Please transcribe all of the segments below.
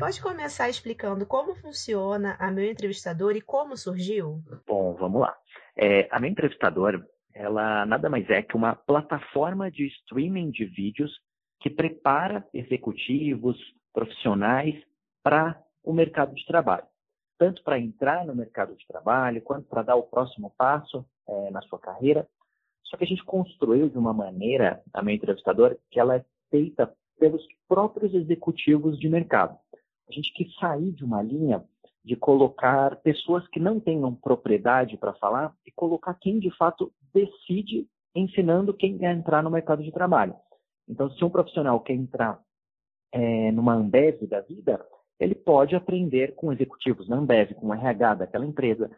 pode começar explicando como funciona a Meu Entrevistador e como surgiu? Bom, vamos lá. É, a Meu Entrevistador, ela nada mais é que uma plataforma de streaming de vídeos que prepara executivos, profissionais para o mercado de trabalho. Tanto para entrar no mercado de trabalho, quanto para dar o próximo passo é, na sua carreira. Só que a gente construiu de uma maneira, a Meu Entrevistador, que ela é feita pelos próprios executivos de mercado. A gente quis sair de uma linha de colocar pessoas que não tenham propriedade para falar e colocar quem de fato decide ensinando quem quer entrar no mercado de trabalho. Então, se um profissional quer entrar é, numa Ambev da vida, ele pode aprender com executivos na Ambev, com o RH daquela empresa.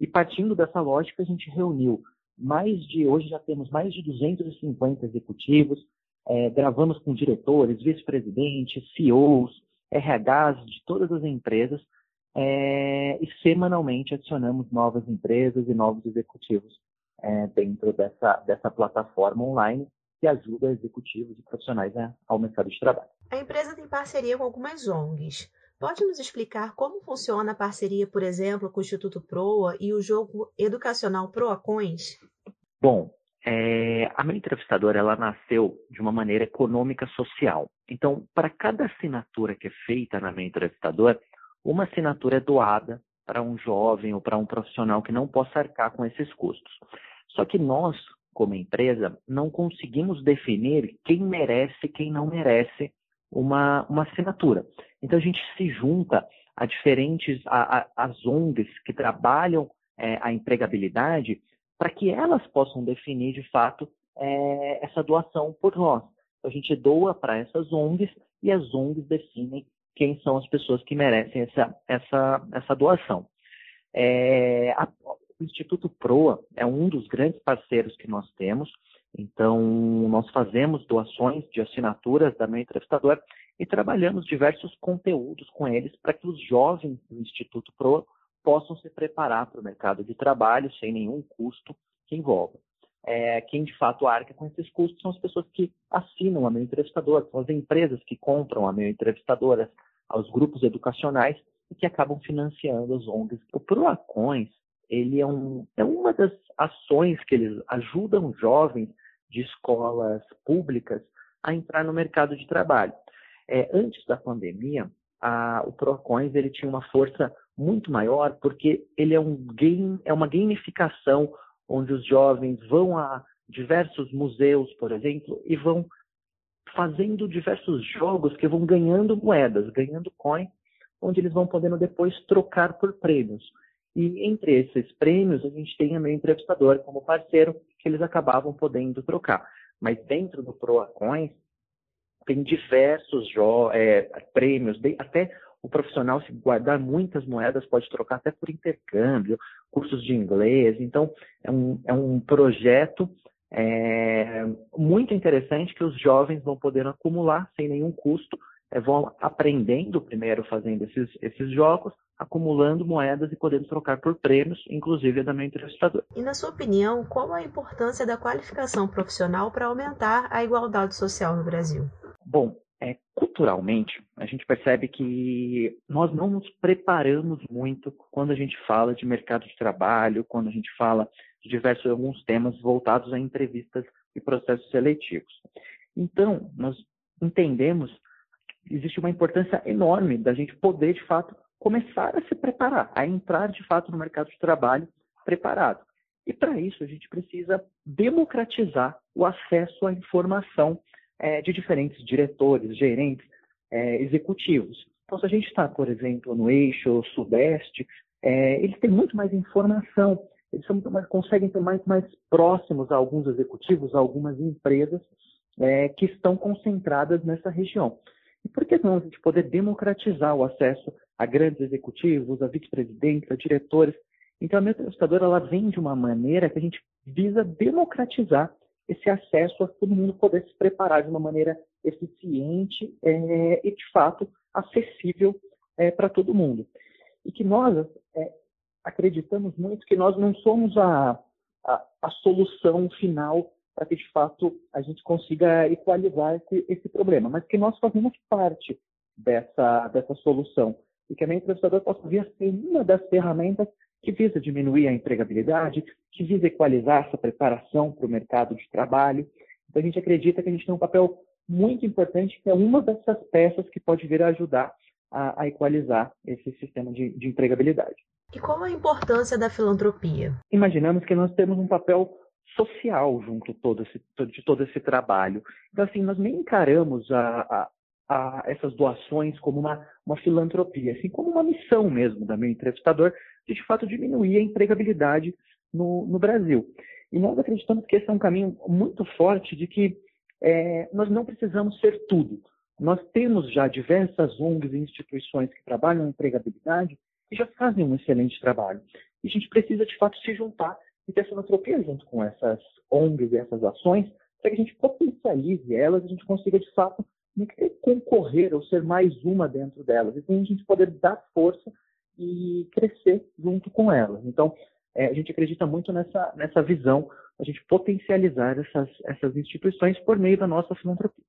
E partindo dessa lógica, a gente reuniu mais de, hoje já temos mais de 250 executivos, é, gravamos com diretores, vice-presidentes, CEOs, RHs de todas as empresas é, e semanalmente adicionamos novas empresas e novos executivos é, dentro dessa, dessa plataforma online que ajuda executivos e profissionais né, ao mercado de trabalho. A empresa tem parceria com algumas ONGs. Pode nos explicar como funciona a parceria, por exemplo, com o Instituto Proa e o jogo educacional Proacões? Bom, é, a minha entrevistadora ela nasceu de uma maneira econômica social. Então, para cada assinatura que é feita na minha entrevistadora, uma assinatura é doada para um jovem ou para um profissional que não possa arcar com esses custos. Só que nós, como empresa, não conseguimos definir quem merece e quem não merece uma, uma assinatura. Então, a gente se junta a diferentes a, a, as ONGs que trabalham é, a empregabilidade para que elas possam definir de fato é, essa doação por nós. A gente doa para essas ONGs e as ONGs definem quem são as pessoas que merecem essa, essa, essa doação. É, a, o Instituto Proa é um dos grandes parceiros que nós temos, então nós fazemos doações de assinaturas da Meu Entrevistador e trabalhamos diversos conteúdos com eles para que os jovens do Instituto Proa possam se preparar para o mercado de trabalho sem nenhum custo que envolva. É, quem de fato arca com esses custos são as pessoas que assinam a meu entrevistador, são as empresas que compram a meu entrevistadora, aos grupos educacionais e que acabam financiando as ONGs. O Proacões, ele é, um, é uma das ações que eles ajudam jovens de escolas públicas a entrar no mercado de trabalho. É, antes da pandemia, a, o Procoins ele tinha uma força muito maior porque ele é, um game, é uma gamificação onde os jovens vão a diversos museus, por exemplo, e vão fazendo diversos jogos que vão ganhando moedas, ganhando coins, onde eles vão podendo depois trocar por prêmios. E entre esses prêmios, a gente tem meu entrevistador como parceiro, que eles acabavam podendo trocar. Mas dentro do ProAcoins, tem diversos é, prêmios, até o profissional, se guardar muitas moedas, pode trocar até por intercâmbio, cursos de inglês. Então, é um, é um projeto é, muito interessante que os jovens vão poder acumular sem nenhum custo, é, vão aprendendo primeiro fazendo esses, esses jogos, acumulando moedas e podendo trocar por prêmios, inclusive da minha entrevistador. E na sua opinião, qual a importância da qualificação profissional para aumentar a igualdade social no Brasil? Bom, culturalmente, a gente percebe que nós não nos preparamos muito quando a gente fala de mercado de trabalho, quando a gente fala de diversos alguns temas voltados a entrevistas e processos seletivos. Então, nós entendemos que existe uma importância enorme da gente poder, de fato, começar a se preparar, a entrar, de fato, no mercado de trabalho preparado. E para isso, a gente precisa democratizar o acesso à informação é, de diferentes diretores, gerentes, é, executivos. Então, se a gente está, por exemplo, no eixo sudeste, é, eles têm muito mais informação, eles são conseguem ser mais, mais próximos a alguns executivos, a algumas empresas é, que estão concentradas nessa região. E por que não a gente poder democratizar o acesso a grandes executivos, a vice-presidentes, a diretores? Então, a minha ela vem de uma maneira que a gente visa democratizar esse acesso a todo mundo poder se preparar de uma maneira eficiente é, e, de fato, acessível é, para todo mundo. E que nós é, acreditamos muito que nós não somos a, a, a solução final para que, de fato, a gente consiga equalizar esse, esse problema, mas que nós fazemos parte dessa, dessa solução e que a mente entrevistador possa vir a ser uma das ferramentas que visa diminuir a empregabilidade, que visa equalizar essa preparação para o mercado de trabalho. Então, a gente acredita que a gente tem um papel muito importante, que é uma dessas peças que pode vir a ajudar a, a equalizar esse sistema de, de empregabilidade. E qual a importância da filantropia? Imaginamos que nós temos um papel social junto todo esse, de todo esse trabalho. Então, assim, nós nem encaramos a, a, a essas doações como uma, uma filantropia, assim como uma missão mesmo da meu entrevistador de, de fato, diminuir a empregabilidade no, no Brasil. E nós acreditamos que esse é um caminho muito forte de que é, nós não precisamos ser tudo. Nós temos já diversas ONGs e instituições que trabalham na empregabilidade e já fazem um excelente trabalho. E a gente precisa, de fato, se juntar e ter filantropia junto com essas ONGs e essas ações para que a gente potencialize elas e a gente consiga, de fato, concorrer ou ser mais uma dentro delas. E assim a gente poder dar força e crescer junto com elas. Então, é, a gente acredita muito nessa, nessa visão, a gente potencializar essas, essas instituições por meio da nossa filantropia.